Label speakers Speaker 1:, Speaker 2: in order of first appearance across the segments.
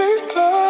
Speaker 1: the day.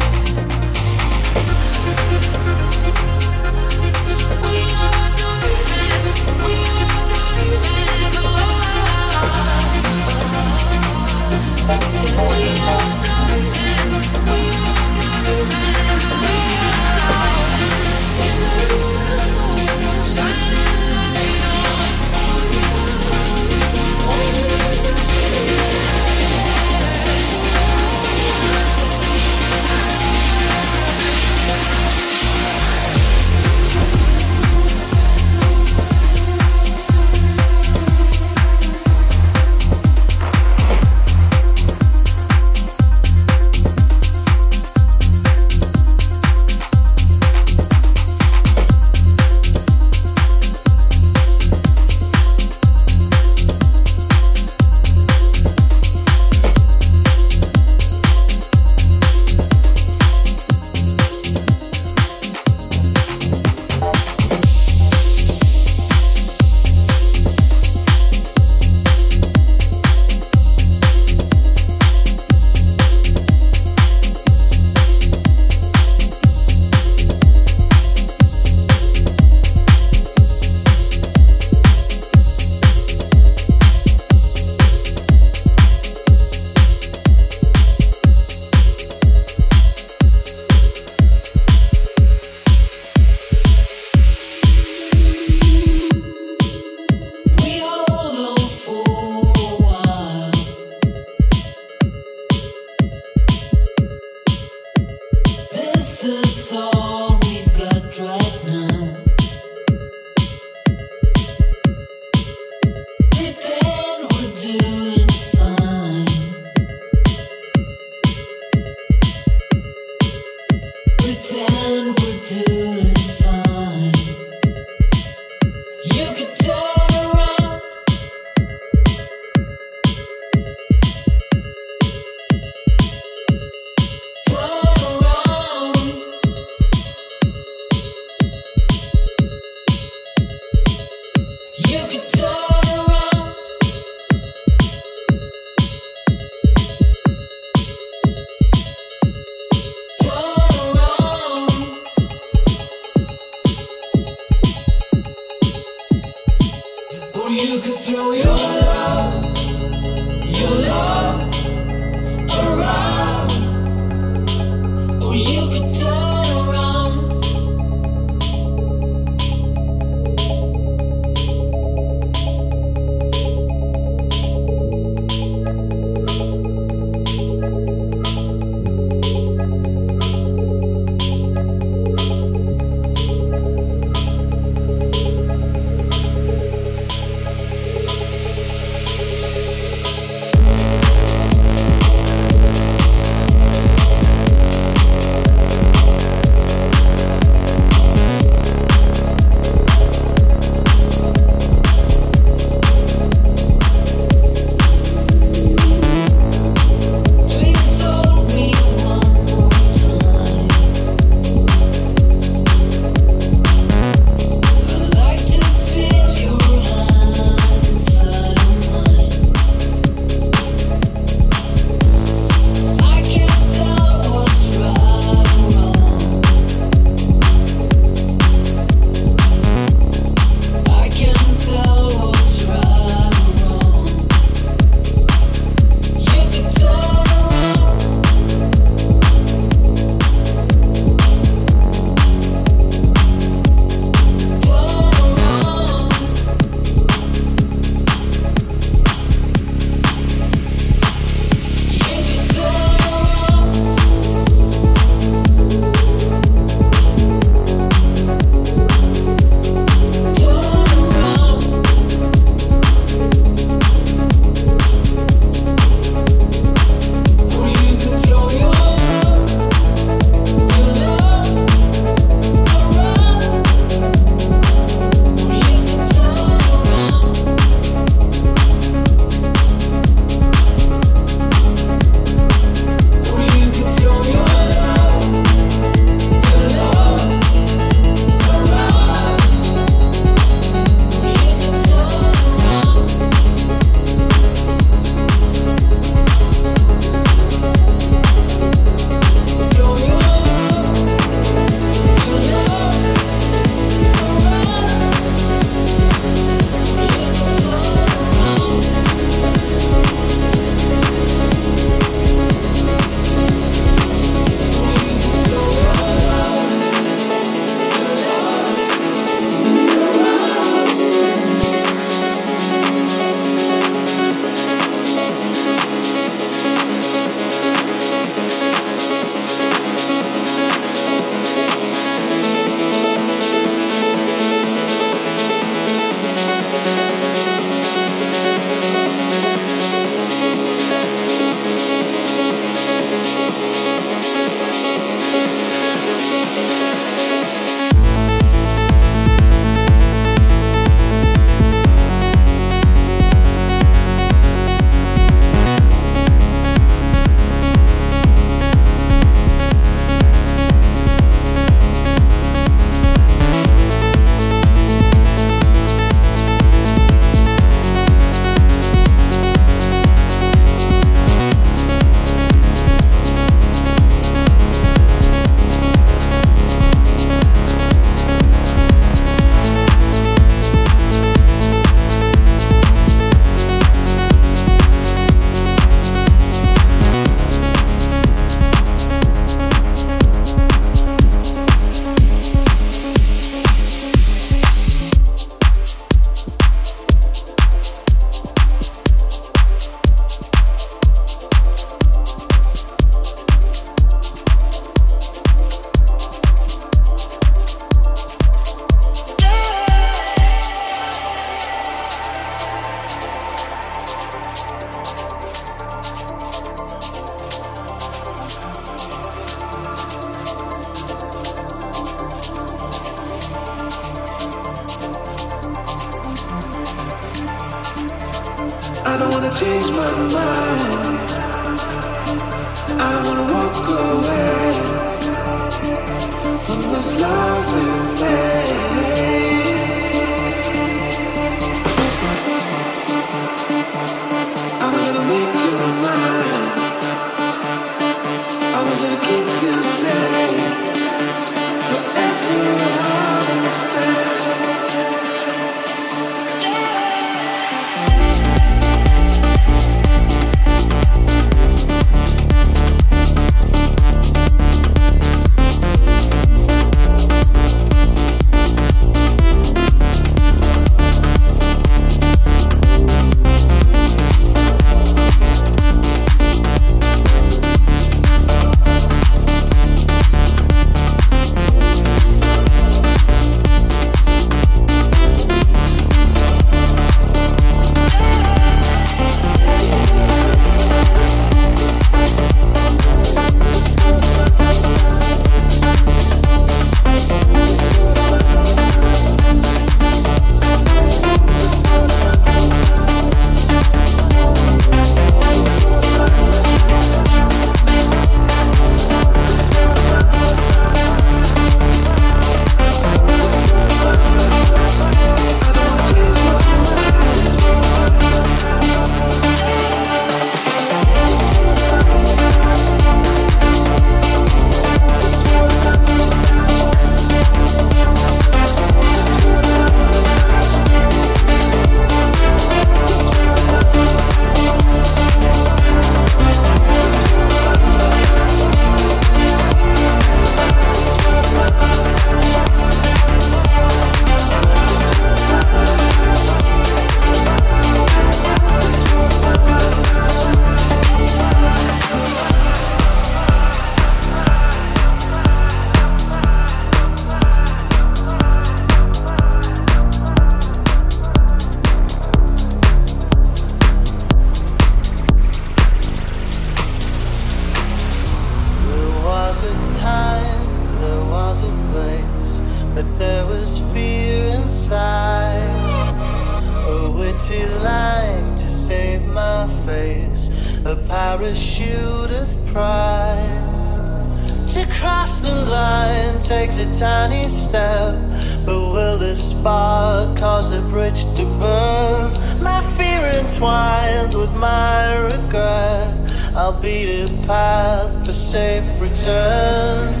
Speaker 1: Cause caused the bridge to burn. My fear entwined with my regret. I'll be the path for safe return.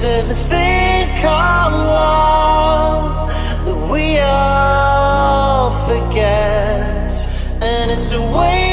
Speaker 1: There's a thing called gets, and it's a
Speaker 2: way.